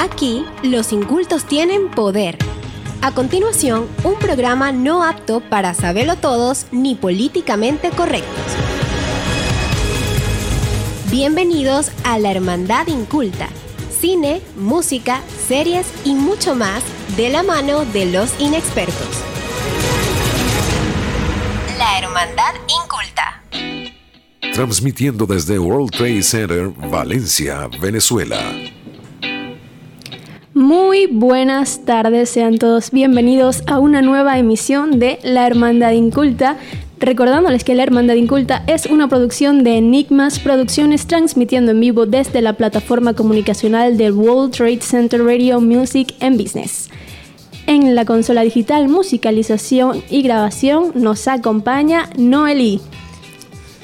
Aquí, los incultos tienen poder. A continuación, un programa no apto para saberlo todos ni políticamente correctos. Bienvenidos a la Hermandad Inculta. Cine, música, series y mucho más de la mano de los inexpertos. La Hermandad Inculta. Transmitiendo desde World Trade Center, Valencia, Venezuela. Muy buenas tardes, sean todos bienvenidos a una nueva emisión de La Hermandad Inculta. Recordándoles que La Hermandad Inculta es una producción de Enigmas Producciones transmitiendo en vivo desde la plataforma comunicacional del World Trade Center Radio Music and Business. En la consola digital, musicalización y grabación nos acompaña Noeli.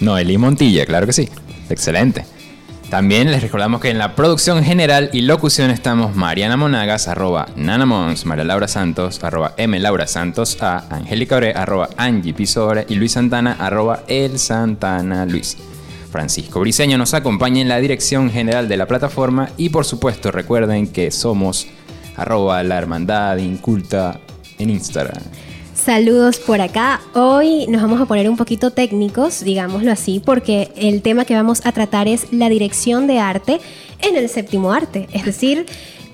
Noeli Montilla, claro que sí. Excelente. También les recordamos que en la producción general y locución estamos Mariana Monagas, arroba Nanamons, María Laura Santos, arroba M. Laura Santos, A. Angélica Ore, arroba Angie Pisore y Luis Santana, arroba El Santana Luis. Francisco Briseño nos acompaña en la dirección general de la plataforma y por supuesto recuerden que somos arroba la hermandad inculta en Instagram. Saludos por acá. Hoy nos vamos a poner un poquito técnicos, digámoslo así, porque el tema que vamos a tratar es la dirección de arte en el séptimo arte, es decir,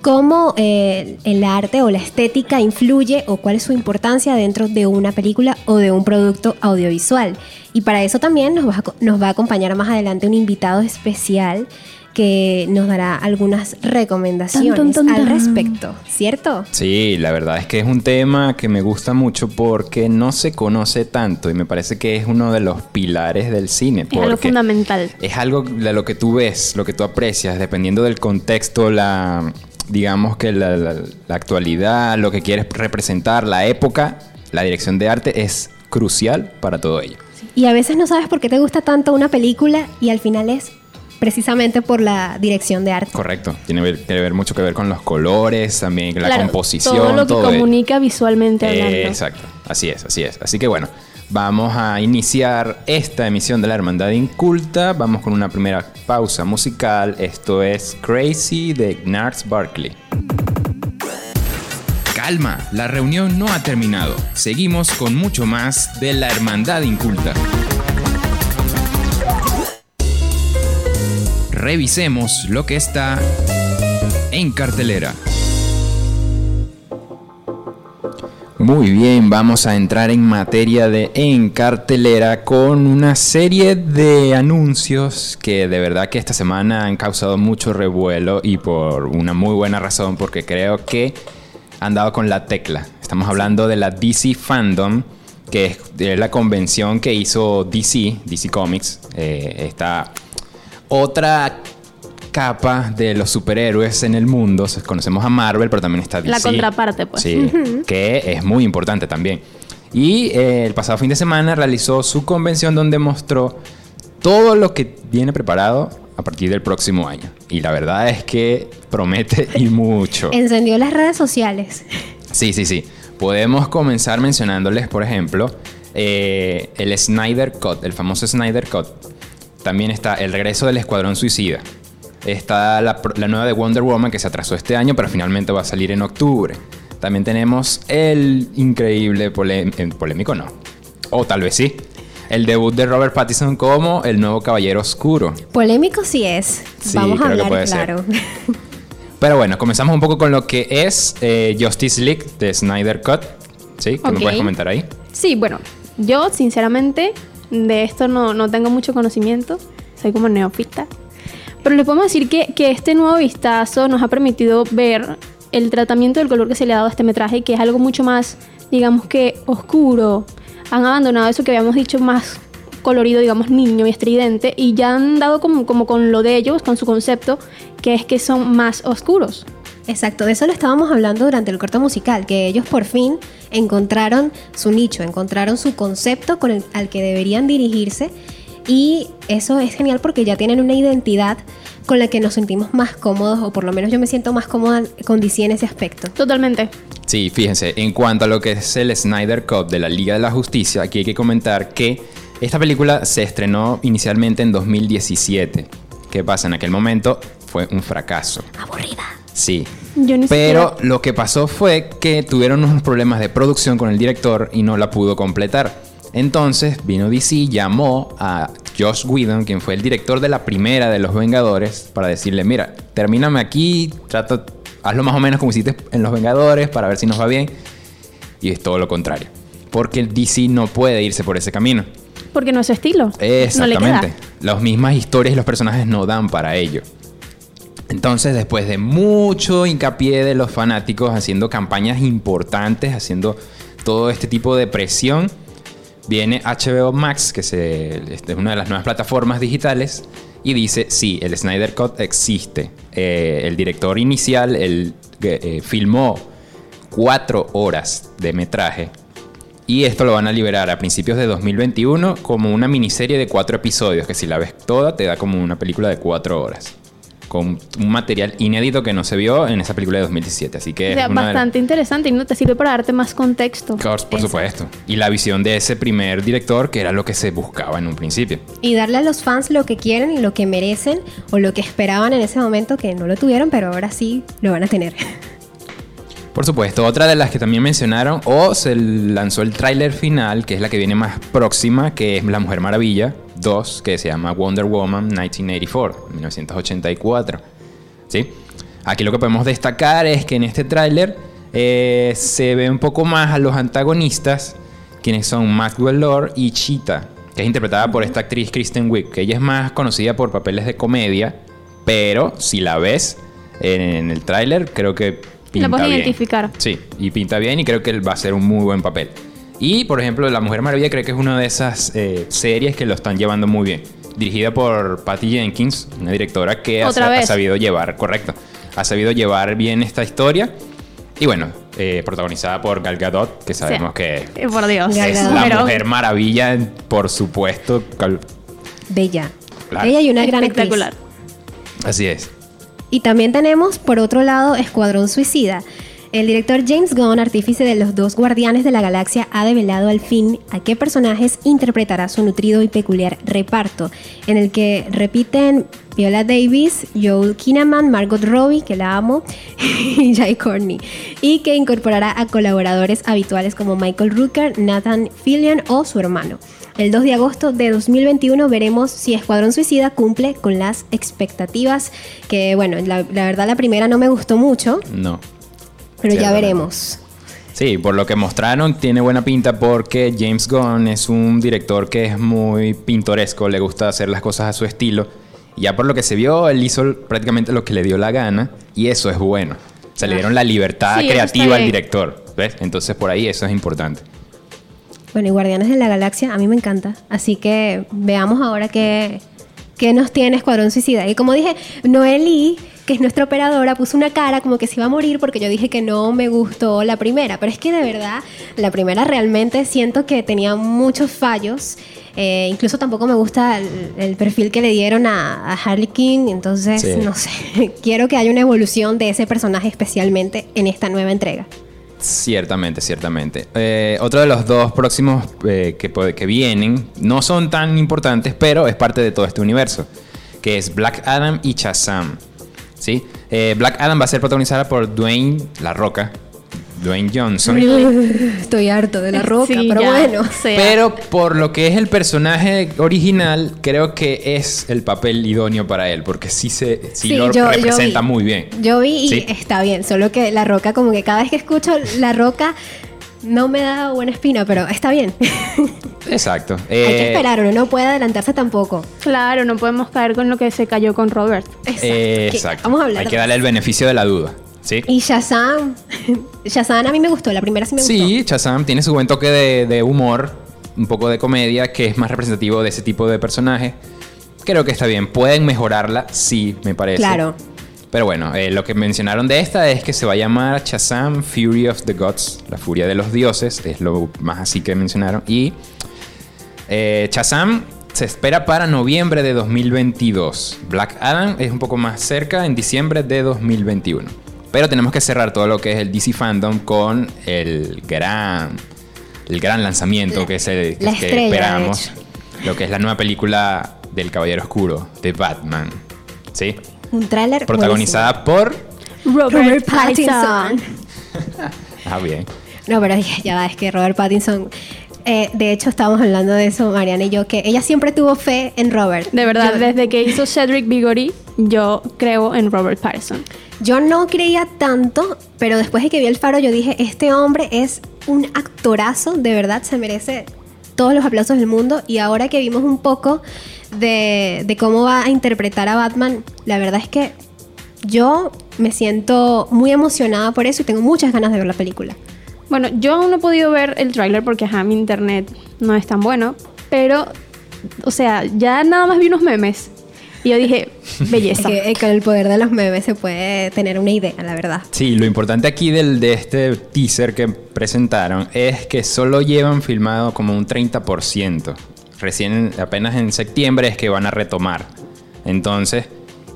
cómo eh, el arte o la estética influye o cuál es su importancia dentro de una película o de un producto audiovisual. Y para eso también nos va a, nos va a acompañar más adelante un invitado especial que nos dará algunas recomendaciones al respecto, ¿cierto? Sí, la verdad es que es un tema que me gusta mucho porque no se conoce tanto y me parece que es uno de los pilares del cine. Es algo fundamental. Es algo de lo que tú ves, lo que tú aprecias, dependiendo del contexto, la digamos que la, la actualidad, lo que quieres representar, la época, la dirección de arte es crucial para todo ello. Y a veces no sabes por qué te gusta tanto una película y al final es precisamente por la dirección de arte. Correcto, tiene que ver mucho que ver con los colores, también la composición. Todo lo que comunica visualmente hablando. exacto, así es, así es. Así que bueno, vamos a iniciar esta emisión de la Hermandad Inculta. Vamos con una primera pausa musical. Esto es Crazy de Gnarls Barkley. Calma, la reunión no ha terminado. Seguimos con mucho más de la Hermandad Inculta. Revisemos lo que está en cartelera. Muy bien, vamos a entrar en materia de en cartelera con una serie de anuncios que de verdad que esta semana han causado mucho revuelo y por una muy buena razón porque creo que han dado con la tecla. Estamos hablando de la DC Fandom, que es la convención que hizo DC, DC Comics. Eh, está otra capa de los superhéroes en el mundo. Conocemos a Marvel, pero también está DC. La contraparte, pues. Sí, que es muy importante también. Y eh, el pasado fin de semana realizó su convención donde mostró todo lo que viene preparado a partir del próximo año. Y la verdad es que promete y mucho. Encendió las redes sociales. Sí, sí, sí. Podemos comenzar mencionándoles, por ejemplo, eh, el Snyder Cut, el famoso Snyder Cut también está El regreso del Escuadrón Suicida. Está la, nueva de Wonder Woman que se atrasó este año, pero finalmente va a salir en octubre. También tenemos el increíble polémico, no. O tal vez sí. El debut de Robert Pattinson como el nuevo Caballero Oscuro. Polémico sí es. Vamos a hablar claro. Pero bueno, comenzamos un poco con lo que es eh, Justice League de Snyder Cut. ¿Sí? ¿Qué me puedes comentar ahí? Sí, bueno, yo sinceramente de esto no, no tengo mucho conocimiento, soy como neofita. Pero le podemos decir que, que este nuevo vistazo nos ha permitido ver el tratamiento del color que se le ha dado a este metraje, que es algo mucho más, digamos que, oscuro. Han abandonado eso que habíamos dicho más colorido, digamos, niño y estridente, y ya han dado como, como con lo de ellos, con su concepto, que es que son más oscuros. Exacto, de eso lo estábamos hablando durante el corto musical, que ellos por fin encontraron su nicho, encontraron su concepto con el, al que deberían dirigirse y eso es genial porque ya tienen una identidad con la que nos sentimos más cómodos o por lo menos yo me siento más cómoda con DC en ese aspecto. Totalmente. Sí, fíjense, en cuanto a lo que es el Snyder Cut de la Liga de la Justicia, aquí hay que comentar que esta película se estrenó inicialmente en 2017. ¿Qué pasa? En aquel momento fue un fracaso. Aburrida. Sí. Yo Pero siquiera- lo que pasó fue que tuvieron unos problemas de producción con el director y no la pudo completar. Entonces vino DC, llamó a Josh Whedon, quien fue el director de la primera de Los Vengadores, para decirle, mira, termíname aquí, trata, hazlo más o menos como hiciste en Los Vengadores para ver si nos va bien. Y es todo lo contrario. Porque el DC no puede irse por ese camino. Porque no es su estilo. No le Exactamente. queda. Las mismas historias y los personajes no dan para ello. Entonces, después de mucho hincapié de los fanáticos haciendo campañas importantes, haciendo todo este tipo de presión, viene HBO Max, que este, es una de las nuevas plataformas digitales, y dice, sí, el Snyder Cut existe. Eh, el director inicial él, eh, filmó cuatro horas de metraje y esto lo van a liberar a principios de 2021 como una miniserie de cuatro episodios, que si la ves toda te da como una película de cuatro horas. Con un material inédito que no se vio en esa película de 2017. Así que O sea, es bastante interesante y no te sirve para darte más contexto. Por, por supuesto. Y la visión de ese primer director, que era lo que se buscaba en un principio. Y darle a los fans lo que quieren y lo que merecen o lo que esperaban en ese momento que no lo tuvieron, pero ahora sí lo van a tener. Por supuesto, otra de las que también mencionaron, o se lanzó el tráiler final, que es la que viene más próxima, que es La Mujer Maravilla 2, que se llama Wonder Woman 1984, 1984. ¿Sí? Aquí lo que podemos destacar es que en este tráiler eh, se ve un poco más a los antagonistas, quienes son Maxwell Lord y Cheetah, que es interpretada por esta actriz Kristen Wiig, que ella es más conocida por papeles de comedia, pero si la ves en el tráiler, creo que pinta puedes bien. identificar. Sí, y pinta bien y creo que va a ser un muy buen papel. Y, por ejemplo, La Mujer Maravilla creo que es una de esas eh, series que lo están llevando muy bien. Dirigida por Patty Jenkins, una directora que ha, sabido llevar, correcto, ha sabido llevar bien esta historia. Y bueno, eh, protagonizada por Gal Gadot, que sabemos que Eh, Por Dios. Gal es Gadot. la Pero- Mujer Maravilla, por supuesto. Cal- Bella. Claro. Bella y una gran actriz. Espectacular. Así es. Y también tenemos, por otro lado, Escuadrón Suicida. El director James Gunn, artífice de los dos Guardianes de la Galaxia, ha develado al fin a qué personajes interpretará su nutrido y peculiar reparto, en el que repiten Viola Davis, Joel Kinnaman, Margot Robbie, que la amo, y Jai Courtney, y que incorporará a colaboradores habituales como Michael Rooker, Nathan Fillion o su hermano. El 2 de agosto de 2021 veremos si Escuadrón Suicida cumple con las expectativas, que bueno, la, la verdad la primera no me gustó mucho, No. Pero ya veremos. Sí, por lo que mostraron tiene buena pinta porque James Gunn es un director que es muy pintoresco, le gusta hacer las cosas a su estilo. Y ya por lo que se vio, él hizo prácticamente lo que le dio la gana y eso es bueno. Se le dieron la libertad Sí, creativa al director, ¿ves? Entonces por ahí eso es importante. Bueno, y Guardianes de la Galaxia a mí me encanta, así que veamos ahora qué, qué nos tiene Escuadrón Suicida. Y como dije, Noeli, que es nuestra operadora, puso una cara como que se iba a morir porque yo dije que no me gustó la primera, pero es que de verdad la primera realmente siento que tenía muchos fallos. Eh, incluso tampoco me gusta el, el perfil que le dieron a, a Harley King, entonces Sí. no sé, quiero que haya una evolución de ese personaje especialmente en esta nueva entrega. Ciertamente, ciertamente. Eh, otro de los dos próximos eh, que, que vienen no son tan importantes, pero es parte de todo este universo, que es Black Adam y Shazam. ¿Sí? Eh, Black Adam va a ser protagonizada por Dwayne La Roca, Dwayne Johnson. Estoy harto de la roca, Sí, pero ya, bueno. o sea, Pero por lo que es el personaje original, creo que es el papel idóneo para él, porque sí, se, sí, Sí, lo yo- yo representa vi. muy bien. Yo vi y Sí. está bien, solo que la roca, como que cada vez que escucho la roca, no me da buena espina, pero está bien. Exacto. Hay que Eh, esperar, uno no puede adelantarse tampoco. Claro, no podemos caer con lo que se cayó con Robert. Exacto. eh, exacto. Vamos a hablar. Hay que darle el beneficio de la duda. ¿Sí? Y Shazam, Shazam a mí me gustó, la primera sí me gustó. Sí, Shazam tiene su buen toque de, de humor, un poco de comedia, que es más representativo de ese tipo de personaje. Creo que está bien. Pueden mejorarla, sí, me parece. Claro. Pero bueno, eh, lo que mencionaron de esta es que se va a llamar Shazam Fury of the Gods, la furia de los dioses, es lo más así que mencionaron. Y eh, Shazam se espera para noviembre de 2022. Black Adam es un poco más cerca, en diciembre de 2021. Pero tenemos que cerrar todo lo que es el DC Fandom con el gran, el gran lanzamiento La- que, es el, la que esperamos. Lo que es la nueva película del Caballero Oscuro, de Batman. ¿Sí? Un tráiler Protagonizada por Robert, Pattinson. Ah, bien. No, pero ya, ya va, es que Robert Pattinson. eh, de hecho, estábamos hablando de eso, Mariana y yo, que ella siempre tuvo fe en Robert. De verdad, Yo- desde que hizo Cedric Diggory, yo creo en Robert Pattinson. Yo no creía tanto, pero después de que vi el faro, yo dije, este hombre es un actorazo, de verdad, se merece todos los aplausos del mundo. Y ahora que vimos un poco de, cómo va a interpretar a Batman, la verdad es que yo me siento muy emocionada por eso y tengo muchas ganas de ver la película. Bueno, yo aún no he podido ver el tráiler porque ajá, mi internet no es tan bueno, pero, o sea, ya nada más vi unos memes y yo dije, Es belleza. que eh, con el poder de los memes se puede tener una idea, la verdad. Sí, lo importante aquí del, de este teaser que presentaron es que solo llevan filmado como un 30%. Recién, apenas en septiembre es que van a retomar. Entonces,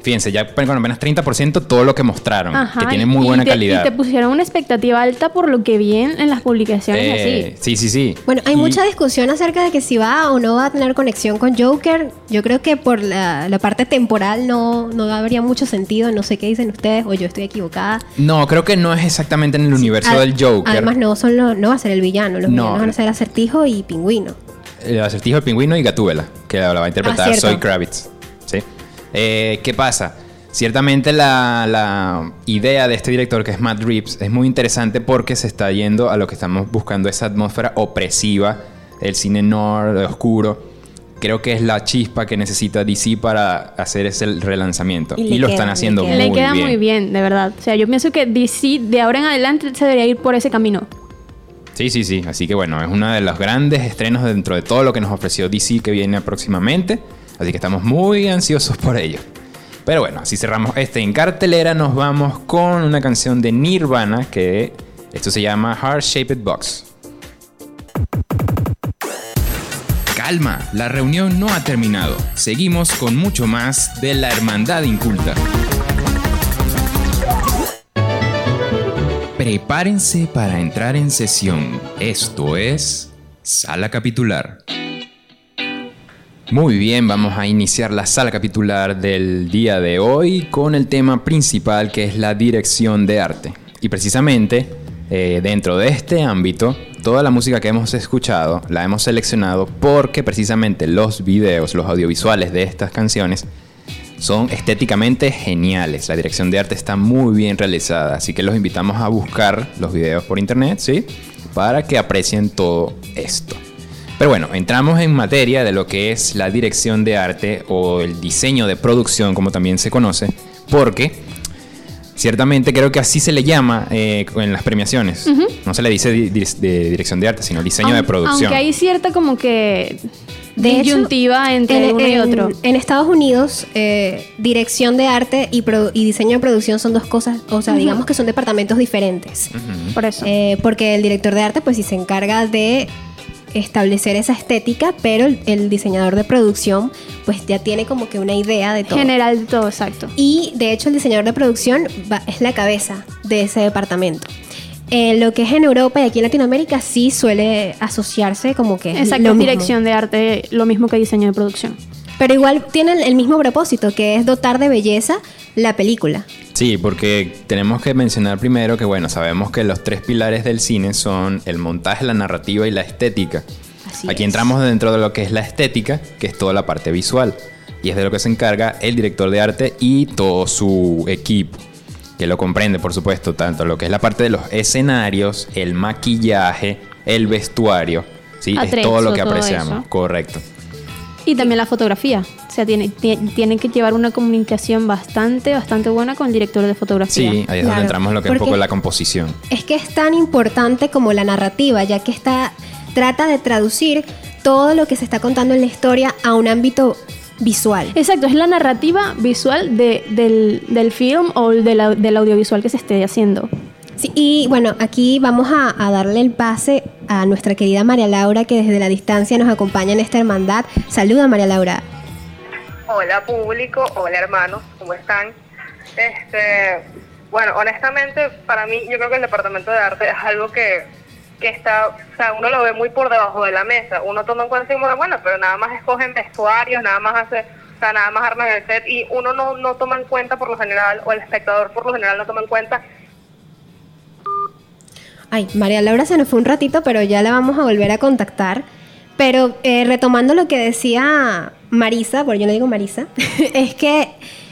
fíjense, ya con apenas 30% todo lo que mostraron, Ajá, que tiene muy buena te- calidad. Y te pusieron una expectativa alta por lo que vi en, en las publicaciones Eh, así. sí, sí, sí. Bueno, hay Y- mucha discusión acerca de que si va o no va a tener conexión con Joker. Yo creo que por la, la parte temporal no, no habría mucho sentido. No sé qué dicen ustedes o yo estoy equivocada. No, creo que no es exactamente en el universo Ad- del Joker. Además, no, son lo- no va a ser el villano. Los No. villanos van a ser Acertijo y Pingüino. El acertijo de pingüino y Gatúbela, que la va a interpretar Ah, cierto. Zoe Kravitz. Eh, ¿Qué pasa? Ciertamente la, la idea de este director, que es Matt Reeves, es muy interesante porque se está yendo a lo que estamos buscando, esa atmósfera opresiva, el cine noir, oscuro. Creo que es la chispa que necesita DC para hacer ese relanzamiento. Y Y, lo queda, están haciendo muy Le queda bien. muy bien, de verdad. O sea, yo pienso que DC de ahora en adelante se debería ir por ese camino. Sí, sí, sí. Así que bueno, es uno de los grandes estrenos dentro de todo lo que nos ofreció DC que viene próximamente. Así que estamos muy ansiosos por ello. Pero bueno, así cerramos este en cartelera. Nos vamos con una canción de Nirvana que esto se llama Heart Shaped Box. Calma, la reunión no ha terminado. Seguimos con mucho más de la Hermandad Inculta. Prepárense para entrar en sesión. Esto es Sala Capitular. Muy bien, vamos a iniciar la sala capitular del día de hoy con el tema principal que es la dirección de arte. Y precisamente eh, dentro de este ámbito, toda la música que hemos escuchado la hemos seleccionado porque precisamente los videos, los audiovisuales de estas canciones son estéticamente geniales. La dirección de arte está muy bien realizada, así que los invitamos a buscar los videos por internet, ¿sí? Para que aprecien todo esto. Pero bueno, entramos en materia de lo que es la dirección de arte o el diseño de producción, como también se conoce, porque ciertamente creo que así se le llama eh, en las premiaciones. No se le dice di- di- de dirección de arte, sino diseño de producción. Aunque hay cierta como que De disyuntiva entre en, uno y otro. en Estados Unidos, eh, dirección de arte y, diseño de producción son dos cosas, o sea, digamos que son departamentos diferentes. Por eso. Eh, porque el director de arte, pues sí se encarga de establecer esa estética, pero el, el diseñador de producción, pues ya tiene como que una idea de todo. General de todo, exacto. Y de hecho el diseñador de producción va- es la cabeza de ese departamento. En lo que es en Europa y aquí en Latinoamérica sí suele asociarse como que es Exacto, es dirección de arte, lo mismo que diseño de producción. Pero igual tienen el mismo propósito, que es dotar de belleza la película. Sí, porque tenemos que mencionar primero que, bueno, sabemos que los tres pilares del cine son el montaje, la narrativa y la estética. Así Aquí es. entramos dentro de lo que es la estética, que es toda la parte visual. Y es de lo que se encarga el director de arte y todo su equipo, que lo comprende, por supuesto, tanto lo que es la parte de los escenarios, el maquillaje, el vestuario. Sí, es todo lo que apreciamos, correcto. Y también la fotografía. O sea, tiene, tie- tienen que llevar una comunicación bastante, bastante buena con el director de fotografía. Sí, ahí es donde Claro, entramos en lo que es un porque- poco la composición. Es que es tan importante como la narrativa, ya que está, trata de traducir todo lo que se está contando en la historia a un ámbito visual. Exacto, es la narrativa visual de- del, del film o de la- del audiovisual que se esté haciendo. Sí, y bueno, aquí vamos a, a darle el pase a nuestra querida María Laura, que desde la distancia nos acompaña en esta hermandad. Saluda, María Laura. Hola público, hola hermanos, ¿cómo están? Este, bueno, honestamente, para mí, yo creo que el departamento de arte es algo que, que está, o sea, uno lo ve muy por debajo de la mesa. Uno toma en cuenta como, bueno, pero nada más escogen vestuarios, nada más hace, O sea, nada más arman el set y uno no, no toma en cuenta por lo general, o el espectador por lo general no toma en cuenta Ay, María Laura se nos fue un ratito, pero ya la vamos a volver a contactar. Pero eh, retomando lo que decía Marisa, bueno, yo no digo Marisa, es que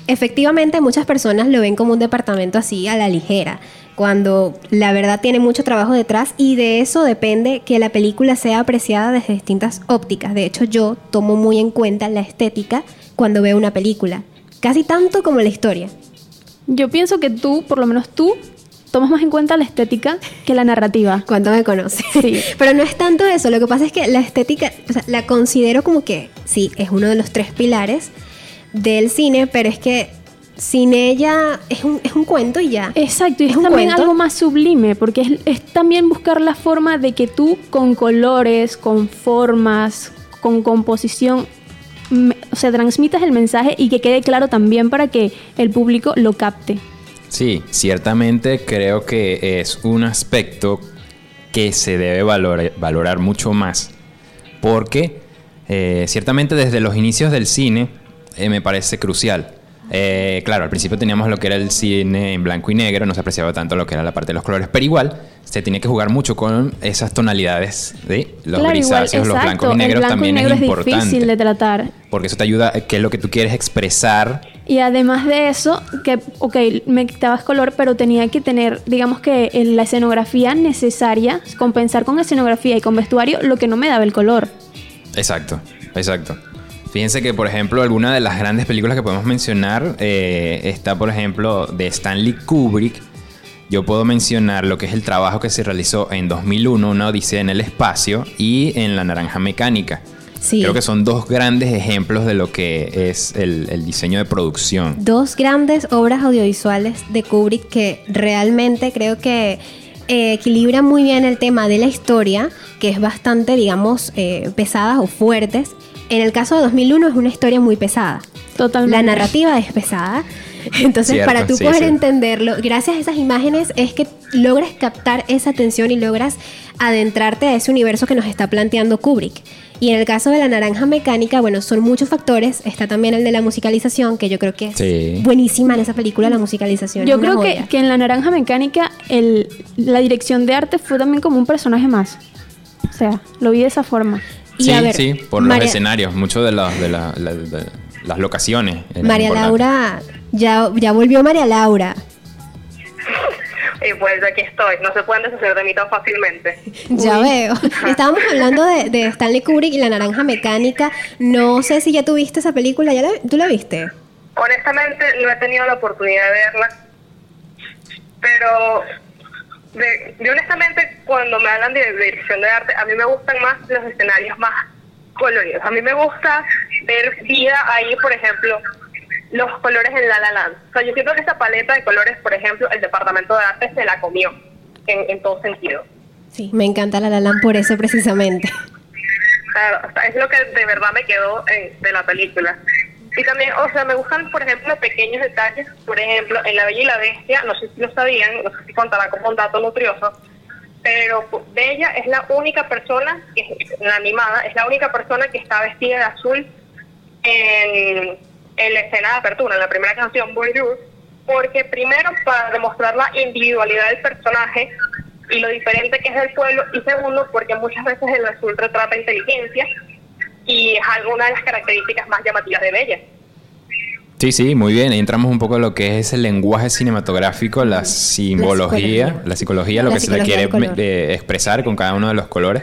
efectivamente muchas personas lo ven como un departamento así a la ligera, cuando la verdad tiene mucho trabajo detrás y de eso depende que la película sea apreciada desde distintas ópticas. De hecho, yo tomo muy en cuenta la estética cuando veo una película, casi tanto como la historia. Yo pienso que tú, por lo menos tú, tomas más en cuenta la estética que la narrativa. ¿Cuánto me conoces? Sí. Pero no es tanto eso, lo que pasa es que la estética, o sea, la considero como que sí, es uno de los tres pilares del cine, pero es que sin ella es un, es un cuento y ya. Exacto, y Es también cuento. algo más sublime, porque es, es también buscar la forma de que tú con colores, con formas, con composición, o sea, transmitas el mensaje y que quede claro también para que el público lo capte. Sí, ciertamente creo que es un aspecto que se debe valora- valorar mucho más. Porque eh, ciertamente desde los inicios del cine eh, me parece crucial. Eh, claro, al principio teníamos lo que era el cine en blanco y negro, no se apreciaba tanto lo que era la parte de los colores, pero igual se tiene que jugar mucho con esas tonalidades de los Claro, grisáceos, los blancos y negros el blanco también y negro es es, importante. difícil de tratar. Porque eso te ayuda, que es lo que tú quieres expresar Y además de eso, que, ok, me quitabas color, pero tenía que tener, digamos que la escenografía necesaria, compensar con escenografía y con vestuario lo que no me daba el color. Exacto, exacto. Fíjense que, por ejemplo, alguna de las grandes películas que podemos mencionar eh, está, por ejemplo, de Stanley Kubrick. Yo puedo mencionar lo que es el trabajo que se realizó en 2001, Una Odisea en el Espacio, y en La Naranja Mecánica. Sí. Creo que son dos grandes ejemplos de lo que es el, el diseño de producción. Dos grandes obras audiovisuales de Kubrick que realmente creo que eh, equilibran muy bien el tema de la historia, que es bastante, digamos, eh, pesadas o fuertes. En el caso de 2001 es una historia muy pesada. Totalmente. La narrativa es pesada. Entonces, Cierto, para tú sí, poder sí. entenderlo, gracias a esas imágenes es que logras captar esa atención y logras adentrarte a ese universo que nos está planteando Kubrick. Y en el caso de la naranja mecánica, bueno, son muchos factores. Está también el de la musicalización, que yo creo que es Sí. buenísima en esa película, la musicalización. Yo creo que, que en La Naranja Mecánica el, la dirección de arte fue también como un personaje más. O sea, lo vi de esa forma. Y sí, a ver, sí, por María- los escenarios, muchos de, los- de, la- la- de las locaciones. María. Laura, ya, ya volvió María Laura. y pues aquí estoy, no se pueden deshacer de mí tan fácilmente. Ya veo. Estábamos hablando de, de Stanley Kubrick y la naranja mecánica. No sé si ya tuviste esa película. ¿Ya la- ¿Tú la viste? Honestamente no he tenido la oportunidad de verla, pero de, de honestamente cuando me hablan de, de dirección de arte, a mí me gustan más los escenarios más coloridos. A mí me gusta ver vida ahí, por ejemplo, los colores en La La Land. O sea, yo siento que esa paleta de colores, por ejemplo, el departamento de arte se la comió en, en todo sentido. Sí. Me encanta La La Land por eso precisamente. Claro, o sea, es lo que de verdad me quedó en- de la película. Y también, o sea, me gustan, por ejemplo, pequeños detalles. Por ejemplo, en La Bella y la Bestia, no sé si lo sabían, no sé si contará como un dato nutrioso, pero Bella es la única persona, que la animada, es la única persona que está vestida de azul en, en la escena de apertura, en la primera canción, Bonjour, porque primero para demostrar la individualidad del personaje y lo diferente que es del pueblo, y segundo porque muchas veces el azul retrata inteligencia y es alguna de las características más llamativas de Bella. Sí, sí, muy bien. Ahí entramos un poco en lo que es el lenguaje cinematográfico, la simbología, psicología. la psicología, lo La que se le psicología quiere eh, expresar con cada uno de los colores.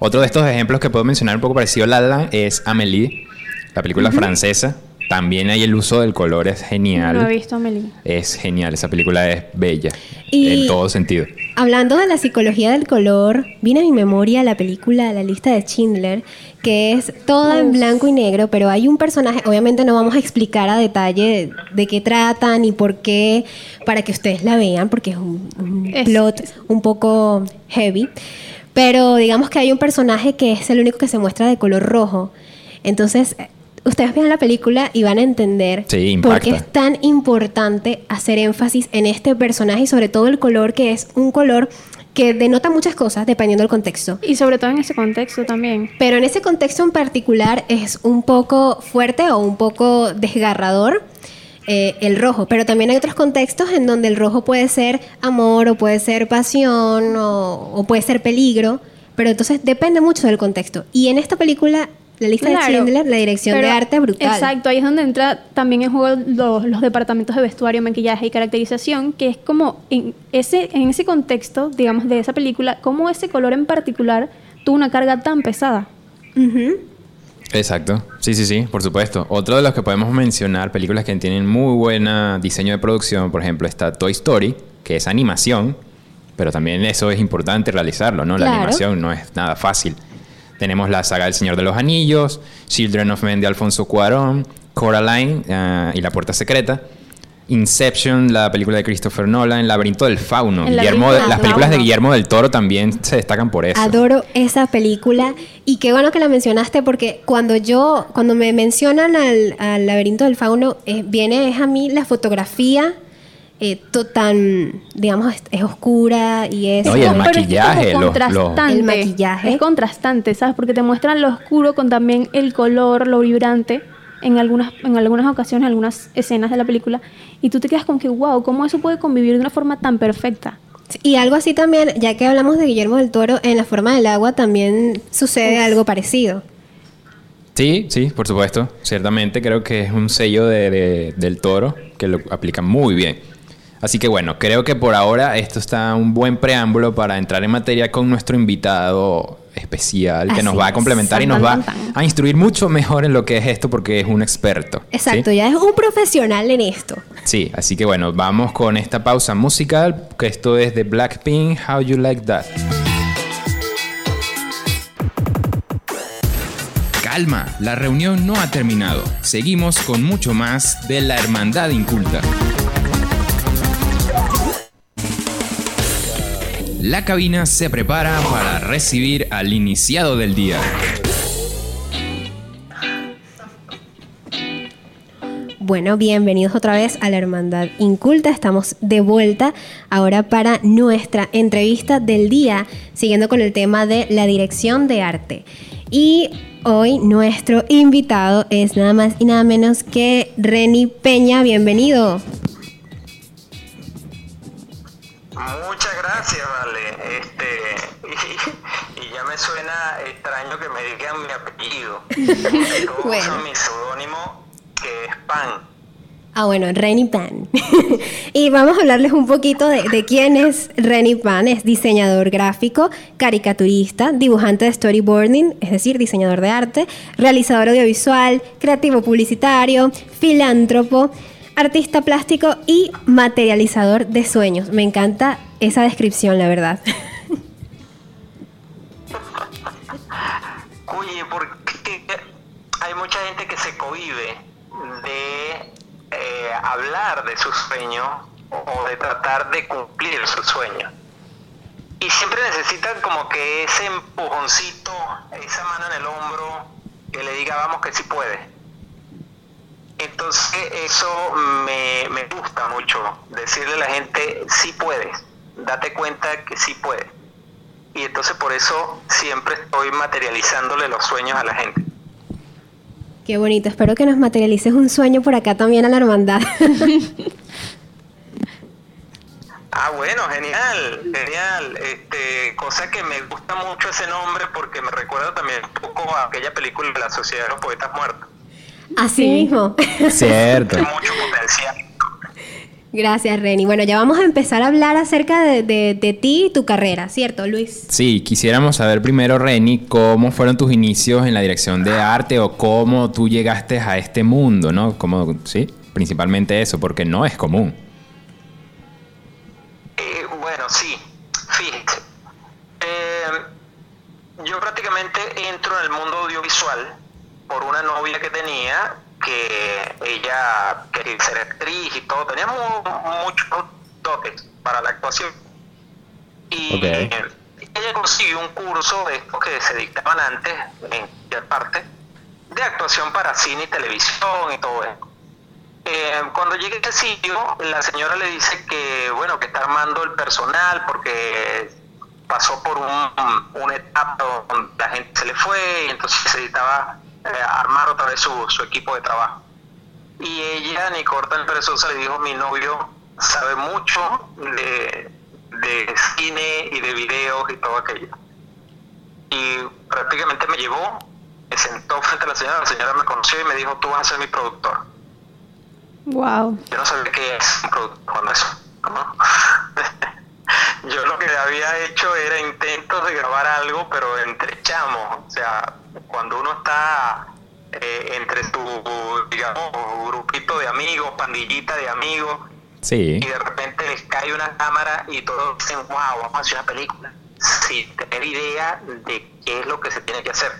Otro de estos ejemplos que puedo mencionar un poco parecido a Lala es Amélie, la película francesa. También hay el uso del color, es genial. No he visto a Amelie. Es genial, esa película es bella Y- en todo sentido. Hablando de la psicología del color, viene a mi memoria la película La lista de Schindler, que es toda en blanco y negro, pero hay un personaje, obviamente no vamos a explicar a detalle de qué tratan y por qué, para que ustedes la vean, porque es un, un Es- plot un poco heavy, pero digamos que hay un personaje que es el único que se muestra de color rojo. Entonces, ustedes vean la película y van a entender Sí, por qué es tan importante hacer énfasis en este personaje y sobre todo el color que es un color que denota muchas cosas dependiendo del contexto. Y sobre todo en ese contexto también. Pero en ese contexto en particular es un poco fuerte o un poco desgarrador eh, el rojo, pero también hay otros contextos en donde el rojo puede ser amor o puede ser pasión o, o puede ser peligro, pero entonces depende mucho del contexto. Y en esta película, la lista Claro, de Schindler, la dirección de arte es brutal. Exacto, ahí es donde entra también en juego los, los departamentos de vestuario, maquillaje y caracterización, que es como en ese, en ese contexto, digamos, de esa película, cómo ese color en particular tuvo una carga tan pesada. Ujú. Exacto, sí, sí, sí, por supuesto. Otro de los que podemos mencionar, películas que tienen muy buen diseño de producción, por ejemplo, está Toy Story, que es animación, pero también eso es importante realizarlo, ¿no? La Claro. animación no es nada fácil. Tenemos la saga del Señor de los Anillos, Children of Men de Alfonso Cuarón, Coraline ah, y La Puerta Secreta. Inception, la película de Christopher Nolan, El laberinto del fauno. El Guillermo, laberinto las películas de. Guillermo del Toro también se destacan por eso. Adoro esa película y qué bueno que la mencionaste porque cuando yo, cuando me mencionan al, al laberinto del fauno, eh, viene es a mí la fotografía eh, to- tan, digamos, es, es oscura y es... Oye, el como- pero es como maquillaje, los- los- contrastante. El maquillaje. Es contrastante, ¿sabes? Porque te muestran lo oscuro con también el color, lo vibrante. En algunas, en algunas ocasiones, en algunas escenas de la película, y tú te quedas como que, wow, ¿cómo eso puede convivir de una forma tan perfecta? Y algo así también, ya que hablamos de Guillermo del Toro, en la forma del agua también sucede algo parecido. Sí, sí, por supuesto. Ciertamente creo que es un sello de, de- del toro que lo aplica muy bien. Así que bueno, creo que por ahora esto está un buen preámbulo para entrar en materia con nuestro invitado especial que Así nos va a es. complementar y nos va a instruir mucho mejor en lo que es esto porque es un experto. ¿sí? Exacto, ya es un profesional en esto. Sí, así que bueno, vamos con esta pausa musical, que esto es de Blackpink, How You Like That. Calma, la reunión no ha terminado. Seguimos con mucho más de la Hermandad Inculta. La cabina se prepara para recibir al iniciado del día. Bueno, bienvenidos otra vez a la Hermandad Inculta. Estamos de vuelta ahora para nuestra entrevista del día, siguiendo con el tema de la dirección de arte. Y hoy nuestro invitado es nada más y nada menos que Reni Peña. Bienvenido. Muchas gracias, vale. Este, y, y ya me suena extraño que me digan mi apellido. Bueno. mi seudónimo, que es Pan. Ah, bueno, Reni Pan. y vamos a hablarles un poquito de, de quién es Reni Pan. Es diseñador gráfico, caricaturista, dibujante de storyboarding, es decir, diseñador de arte, realizador audiovisual, creativo publicitario, filántropo, artista plástico y materializador de sueños. Me encanta esa descripción, la verdad. Oye, porque hay mucha gente que se cohíbe de eh, hablar de sus sueños o de tratar de cumplir sus sueños. Y siempre necesitan como que ese empujoncito, esa mano en el hombro, que le diga, vamos que sí puede. Entonces eso me, me gusta mucho, decirle a la gente, sí puedes, date cuenta que sí puedes. Y entonces por eso siempre estoy materializándole los sueños a la gente. Qué bonito. Espero que nos materialices un sueño por acá también a la hermandad. Ah, bueno, genial, genial. Este, cosa que me gusta mucho ese nombre porque me recuerda también un poco a aquella película de la Sociedad de los Poetas Muertos. Así Sí. mismo. Cierto. Tiene mucho potencial. Gracias, Reni. Bueno, ya vamos a empezar a hablar acerca de, de- de ti y tu carrera, ¿cierto, Luis? Sí, quisiéramos saber primero, Reni, cómo fueron tus inicios en la dirección de arte o cómo tú llegaste a este mundo, ¿no? Como, sí, principalmente eso, porque no es común. Eh, bueno, sí, fíjate. Eh, yo prácticamente entro en el mundo audiovisual por una novia que tenía que ella quería ser actriz y todo, tenía mu- muchos dotes para la actuación. Y ella consiguió un curso de estos que se dictaban antes en cualquier parte, de actuación para cine y televisión y todo eso. Eh, cuando llegué al sitio, la señora le dice que, bueno, que está armando el personal porque pasó por un, una etapa donde la gente se le fue y entonces necesitaba eh, armar otra vez su, su equipo de trabajo. Y ella, ni corta ni perezosa, le dijo, mi novio sabe mucho de, de cine y de videos y todo aquello. Y prácticamente me llevó, me sentó frente a la señora, la señora me conoció y me dijo, tú vas a ser mi productor. Wow. Yo no sabía qué es un productor cuando eso. ¿no? Yo lo que había hecho era intentos de grabar algo, pero entre chamos. O sea, cuando uno está eh, entre tu, digamos, grupito de amigos, pandillita de amigos, Sí. y de repente les cae una cámara y todos dicen, wow, vamos a hacer una película, sin tener idea de qué es lo que se tiene que hacer.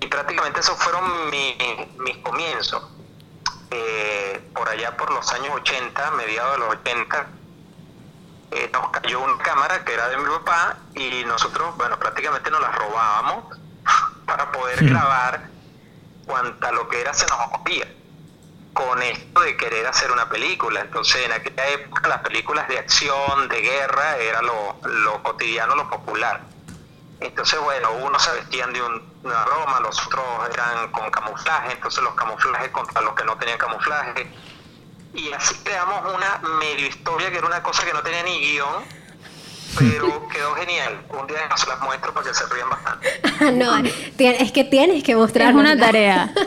Y prácticamente esos fueron mi- mis comienzos. Eh, por allá por los años 80, mediados de los 80, eh, nos cayó una cámara que era de mi papá y nosotros, bueno, prácticamente nos la robábamos para poder grabar cuanta lo que era cenografía con esto de querer hacer una película. Entonces, en aquella época las películas de acción, de guerra, era lo, lo cotidiano, lo popular. Entonces, bueno, unos se vestían de un- una broma, los otros eran con camuflaje, entonces los camuflajes contra los que no tenían camuflaje. Y así creamos una medio historia que era una cosa que no tenía ni guion, pero quedó genial. Un día se las muestro para que se rían bastante. no, es que tienes que mostrar una tarea.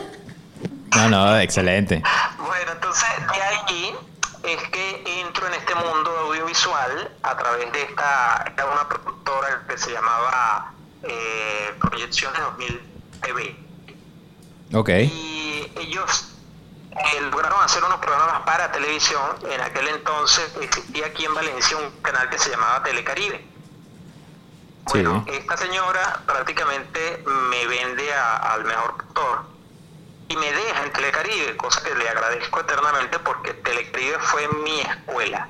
No, no, excelente. Bueno, entonces de allí es que entro en este mundo audiovisual a través de esta, era una productora que se llamaba eh, Proyecciones 2000 TV. Ok. Y ellos eh, lograron hacer unos programas para televisión. En aquel entonces existía aquí en Valencia un canal que se llamaba Telecaribe. Bueno, esta señora prácticamente me vende a- al mejor productor y me deja en Telecaribe, cosa que le agradezco eternamente porque Telecaribe fue mi escuela.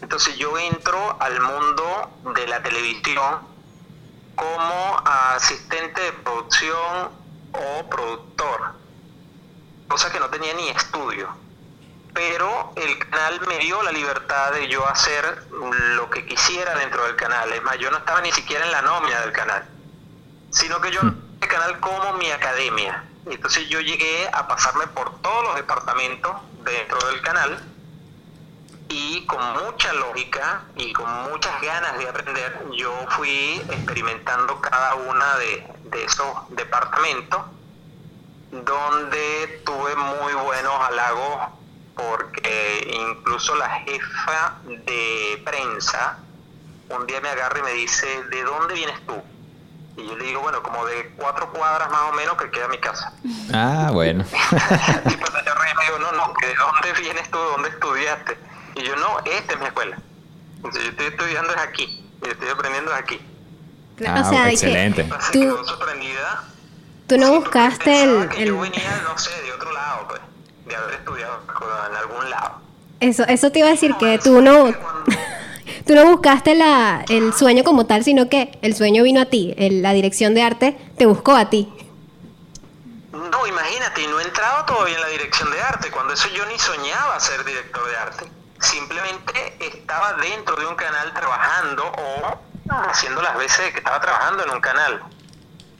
Entonces yo entro al mundo de la televisión como asistente de producción o productor, cosa que no tenía ni estudio. Pero el canal me dio la libertad de yo hacer lo que quisiera dentro del canal. Es más, yo no estaba ni siquiera en la nómina del canal, sino que yo el canal como mi academia. Entonces yo llegué a pasarme por todos los departamentos dentro del canal y con mucha lógica y con muchas ganas de aprender, yo fui experimentando cada una de, de esos departamentos donde tuve muy buenos halagos porque incluso la jefa de prensa un día me agarra y me dice, ¿de dónde vienes tú? Y yo le digo, bueno, como de cuatro cuadras más o menos que queda mi casa. Ah, bueno. Y pues yo reí, me digo, no, no, que ¿de dónde vienes tú? ¿De dónde estudiaste? Y yo, no, esta es mi escuela. Entonces yo estoy estudiando es aquí, yo estoy aprendiendo es aquí. Ah, o sea, que excelente. Tú- quedó sorprendida. Tú no buscaste el, que el- Yo venía, no sé, de otro lado, pues, de haber estudiado en algún lado. Eso, eso te iba a decir que tú no, tú no buscaste la, el sueño como tal, sino que el sueño vino a ti. el- la dirección de arte te buscó a ti. No, imagínate, no he entrado todavía en la dirección de arte, cuando eso yo ni soñaba ser director de arte. Simplemente estaba dentro de un canal trabajando o haciendo las veces que estaba trabajando en un canal.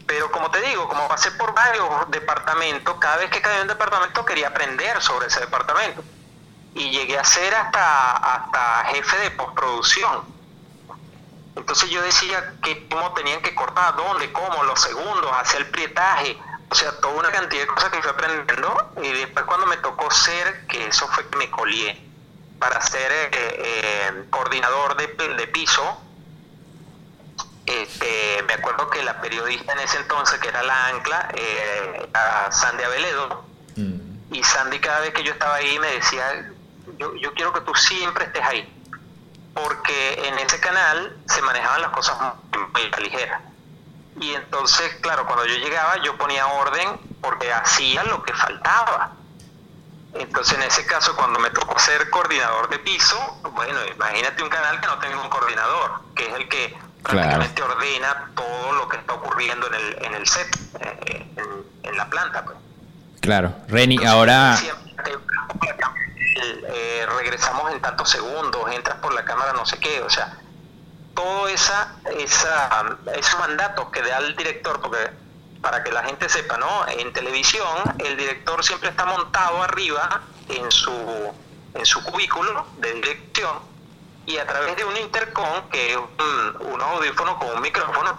Pero como te digo, como pasé por varios departamentos, cada vez que caía en un departamento quería aprender sobre ese departamento. Y llegué a ser hasta, hasta jefe de postproducción. Entonces yo decía que cómo tenían que cortar, dónde, cómo, los segundos, hacer el prietaje, o sea, toda una cantidad de cosas que fui aprendiendo y después cuando me tocó ser, que eso fue que me colié, para ser eh, eh, coordinador de, de piso, este, me acuerdo que la periodista en ese entonces, que era la ancla, eh, era Sandy Aveledo, y Sandy cada vez que yo estaba ahí me decía, yo, yo quiero que tú siempre estés ahí, porque en ese canal se manejaban las cosas muy, muy a la ligera. Y entonces, claro, cuando yo llegaba yo ponía orden porque hacía lo que faltaba. Entonces, en ese caso, cuando me tocó ser coordinador de piso, bueno, imagínate un canal que no tenga un coordinador, que es el que prácticamente ordena todo lo que está ocurriendo en el, en el set, eh, en, en la planta. Pues. Claro. Reni, ahora... Siempre, eh, regresamos en tantos segundos, entras por la cámara, no sé qué, o sea, todo esa, esa, esos mandatos que da el director, porque para que la gente sepa, ¿no? En televisión el director siempre está montado arriba en su, en su cubículo de dirección y a través de un intercom, que es un, un audífono con un micrófono,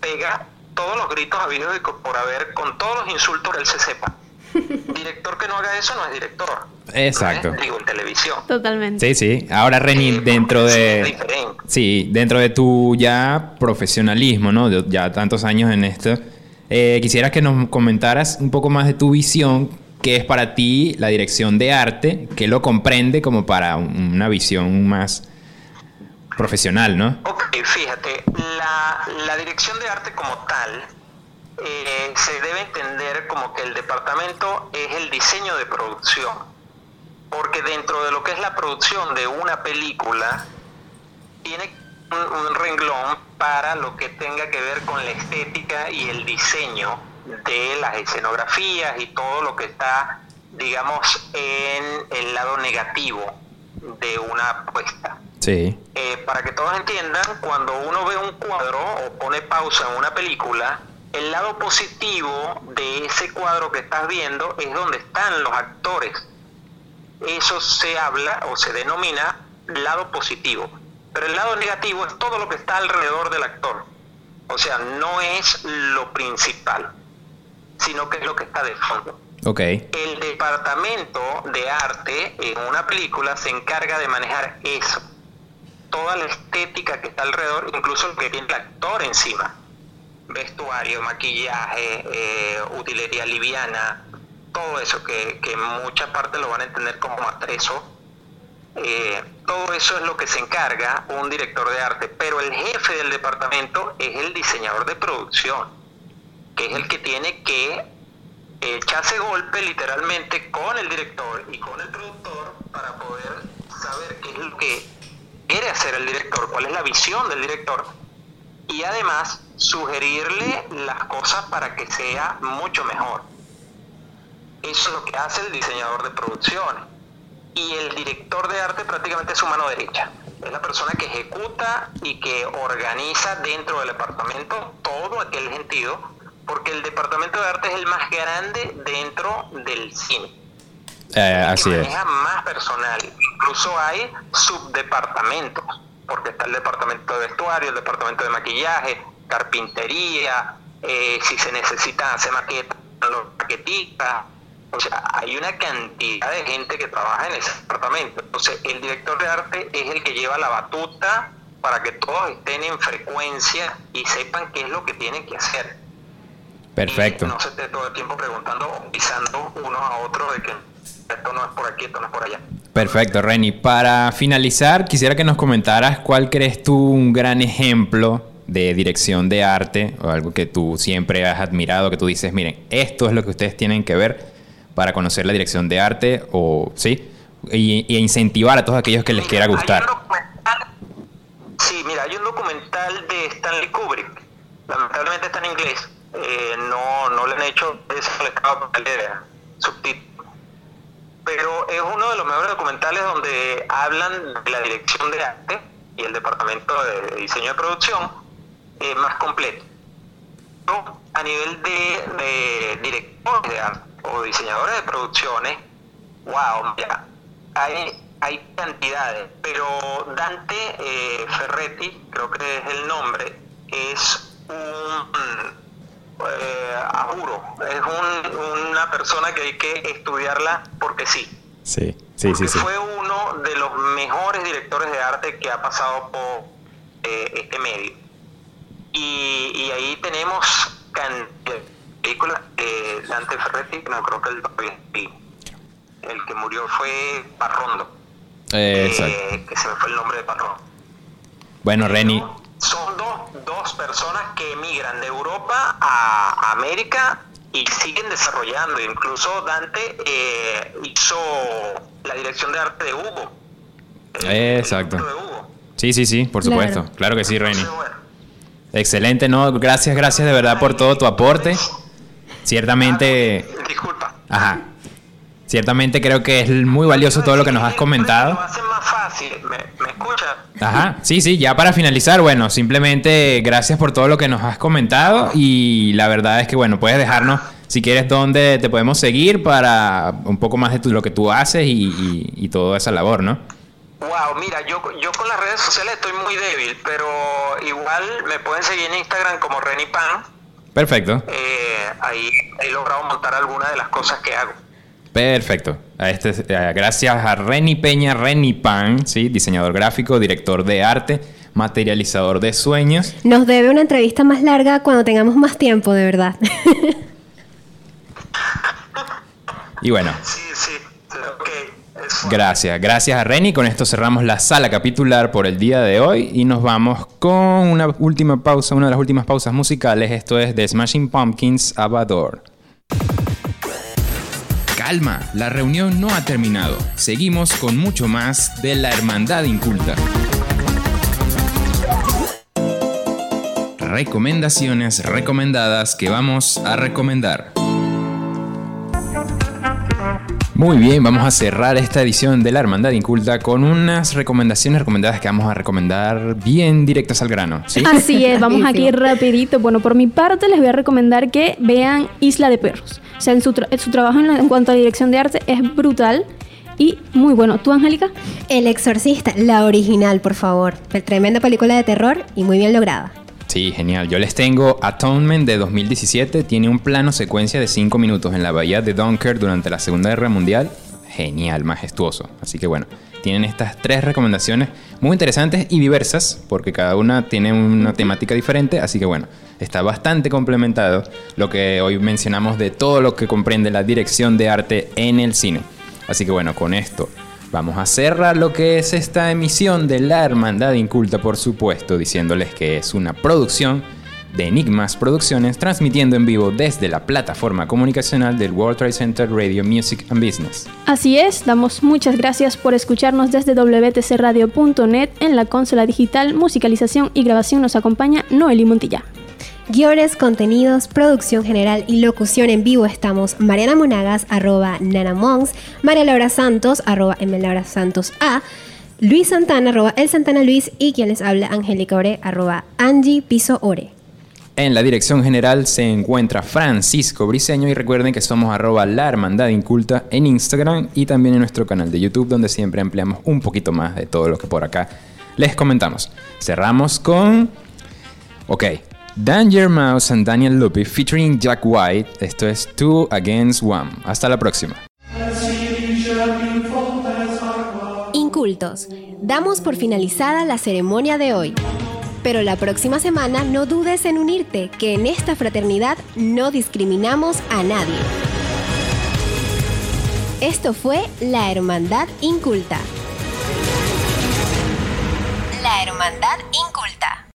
pega todos los gritos habidos y por haber, con todos los insultos que él se sepa. Director que no haga eso no es director. Exacto. No es, digo, en televisión. Totalmente. Sí, sí. Ahora, Reni, Eh, dentro de... diferente. Sí, dentro de tu ya profesionalismo, ¿no? De- Ya tantos años en esto, eh, quisiera que nos comentaras un poco más de tu visión, qué es para ti la dirección de arte, qué lo comprende como para un- una visión más profesional, ¿no? Ok, fíjate, la, la dirección de arte como tal eh, se debe entender como que el departamento es el diseño de producción, porque dentro de lo que es la producción de una película, tiene un, un renglón para lo que tenga que ver con la estética y el diseño de las escenografías y todo lo que está, digamos, en el lado negativo de una puesta. Sí. Eh, para que todos entiendan, cuando uno ve un cuadro o pone pausa en una película, el lado positivo de ese cuadro que estás viendo es donde están los actores. Eso se habla o se denomina lado positivo. Pero el lado negativo es todo lo que está alrededor del actor. O sea, no es lo principal, sino que es lo que está de fondo. Ok. El departamento de arte en una película se encarga de manejar eso. Toda la estética que está alrededor, incluso el que tiene el actor encima. Vestuario, maquillaje, eh, utilería liviana, todo eso que, que en muchas partes lo van a entender como matrezo. Eh, todo eso es lo que se encarga un director de arte, pero el jefe del departamento es el diseñador de producción, que es el que tiene que echarse golpe literalmente con el director y con el productor para poder saber qué es lo que quiere hacer el director, cuál es la visión del director y además sugerirle las cosas para que sea mucho mejor. Eso es lo que hace el diseñador de producciones. Y el director de arte prácticamente es su mano derecha. Es la persona que ejecuta y que organiza dentro del departamento todo aquel sentido, porque el departamento de arte es el más grande dentro del cine. Eh, así que es. maneja más personal. Incluso hay subdepartamentos, porque está el departamento de vestuario, el departamento de maquillaje, carpintería, eh, si se necesita hacer maquetas, los maquetistas. O sea, hay una cantidad de gente que trabaja en ese departamento. Entonces, el director de arte es el que lleva la batuta para que todos estén en frecuencia y sepan qué es lo que tienen que hacer. Perfecto. Y no se esté todo el tiempo preguntando pisando unos a otros de que esto no es por aquí, esto no es por allá. Perfecto, Reni. Para finalizar, quisiera que nos comentaras cuál crees tú un gran ejemplo de dirección de arte o algo que tú siempre has admirado, que tú dices, miren, esto es lo que ustedes tienen que ver para conocer la dirección de arte o, ¿sí? Y, y incentivar a todos aquellos que les quiera gustar. sí, mira, hay un documental de Stanley Kubrick. Lamentablemente está en inglés. Eh, no, no le han hecho eso, le estaba ponerle subtítulos. Pero es uno de los mejores documentales donde hablan de la dirección de arte y el departamento de diseño de producción eh, más completo. A nivel de, directores de arte o diseñadores de producciones, wow, hay, hay cantidades, pero Dante eh, Ferretti, creo que es el nombre, es un, eh, a juro, es un- una persona que hay que estudiarla porque sí. Sí, sí, sí, Porque sí. fue uno de los mejores directores de arte que ha pasado por eh, este medio. Y, y ahí tenemos películas de Dante Ferretti, no creo que el, el que murió fue Parrondo, Eh, exacto. eh, que se me fue el nombre de Parrondo. Bueno, Reni, Son dos, dos personas que emigran de Europa a América y siguen desarrollando. Incluso Dante eh, hizo la dirección de arte de Hugo. El Exacto. de Hugo. sí, sí, sí, por supuesto. Claro que sí, bueno, Excelente, no, gracias, gracias de verdad por todo tu aporte. Ciertamente, Disculpa. ajá. Ciertamente creo que es muy valioso todo lo que nos has Lo comentado. hacen más fácil. ¿Me, me escuchas? Ajá, sí, sí, ya para finalizar, bueno, simplemente gracias por todo lo que nos has comentado y la verdad es que, bueno, puedes dejarnos, si quieres, dónde te podemos seguir para un poco más de tu- lo que tú haces y, y- y toda esa labor, ¿no? Wow, mira, yo, yo con las redes sociales estoy muy débil, pero igual me pueden seguir en Instagram como Reni Pan. Perfecto, Eh, ahí he logrado montar algunas de las cosas que hago. Perfecto. A este, eh, gracias a Reni Peña, Reni Pan, ¿sí? diseñador gráfico, director de arte, materializador de sueños. Nos debe una entrevista más larga cuando tengamos más tiempo, de verdad. Y bueno, Sí, sí. Gracias, gracias a Reni. Con esto cerramos la sala capitular por el día de hoy y nos vamos con una última pausa, una de las últimas pausas musicales. Esto es de Smashing Pumpkins Abador. Calma, la reunión no ha terminado. Seguimos con mucho más de la Hermandad Inculta. Recomendaciones recomendadas que vamos a recomendar. Muy bien, vamos a cerrar esta edición de la Hermandad Inculta con unas recomendaciones recomendadas que vamos a recomendar bien directas al grano. ¿sí? Así es, vamos aquí rapidito. Bueno, por mi parte les voy a recomendar que vean Isla de Perros. O sea, en su, tra- en su trabajo en, en cuanto a dirección de arte es brutal y muy bueno. ¿Tú, Angélica? El Exorcista, la original, por favor. Tremenda película de terror y muy bien lograda. Sí, genial. Yo les tengo Atonement de 2017. Tiene un plano secuencia de 5 minutos en la bahía de Dunkirk durante la Segunda Guerra Mundial. Genial, majestuoso. Así que bueno, tienen estas tres recomendaciones muy interesantes y diversas, porque cada una tiene una temática diferente. Así que bueno, está bastante complementado lo que hoy mencionamos de todo lo que comprende la dirección de arte en el cine. Así que bueno, con esto Vamos a cerrar lo que es esta emisión de La Hermandad Inculta, por supuesto, diciéndoles que es una producción de Enigmas Producciones, transmitiendo en vivo desde la plataforma comunicacional del World Trade Center Radio Music and Business. Así es, damos muchas gracias por escucharnos desde wtcradio.net en la consola digital, musicalización y grabación nos acompaña Noeli Montilla. Guiones, contenidos, producción general y locución en vivo estamos Mariana Monagas, arroba Nanamons, María Laura Santos, arroba. Laura Santos A, Luis Santana, arroba El Santana Luis y quien les habla Angélica Ore, arroba Angie Piso Ore. En la dirección general se encuentra Francisco Briseño y recuerden que somos arroba la hermandad inculta en Instagram y también en nuestro canal de YouTube donde siempre ampliamos un poquito más de todo lo que por acá les comentamos. Cerramos con... Ok. Danger Mouse and Daniel Lupi featuring Jack White. Esto es Two Against One. Hasta la próxima. Incultos, damos por finalizada la ceremonia de hoy. Pero la próxima semana no dudes en unirte, que en esta fraternidad no discriminamos a nadie. Esto fue La Hermandad Inculta. La Hermandad Inculta.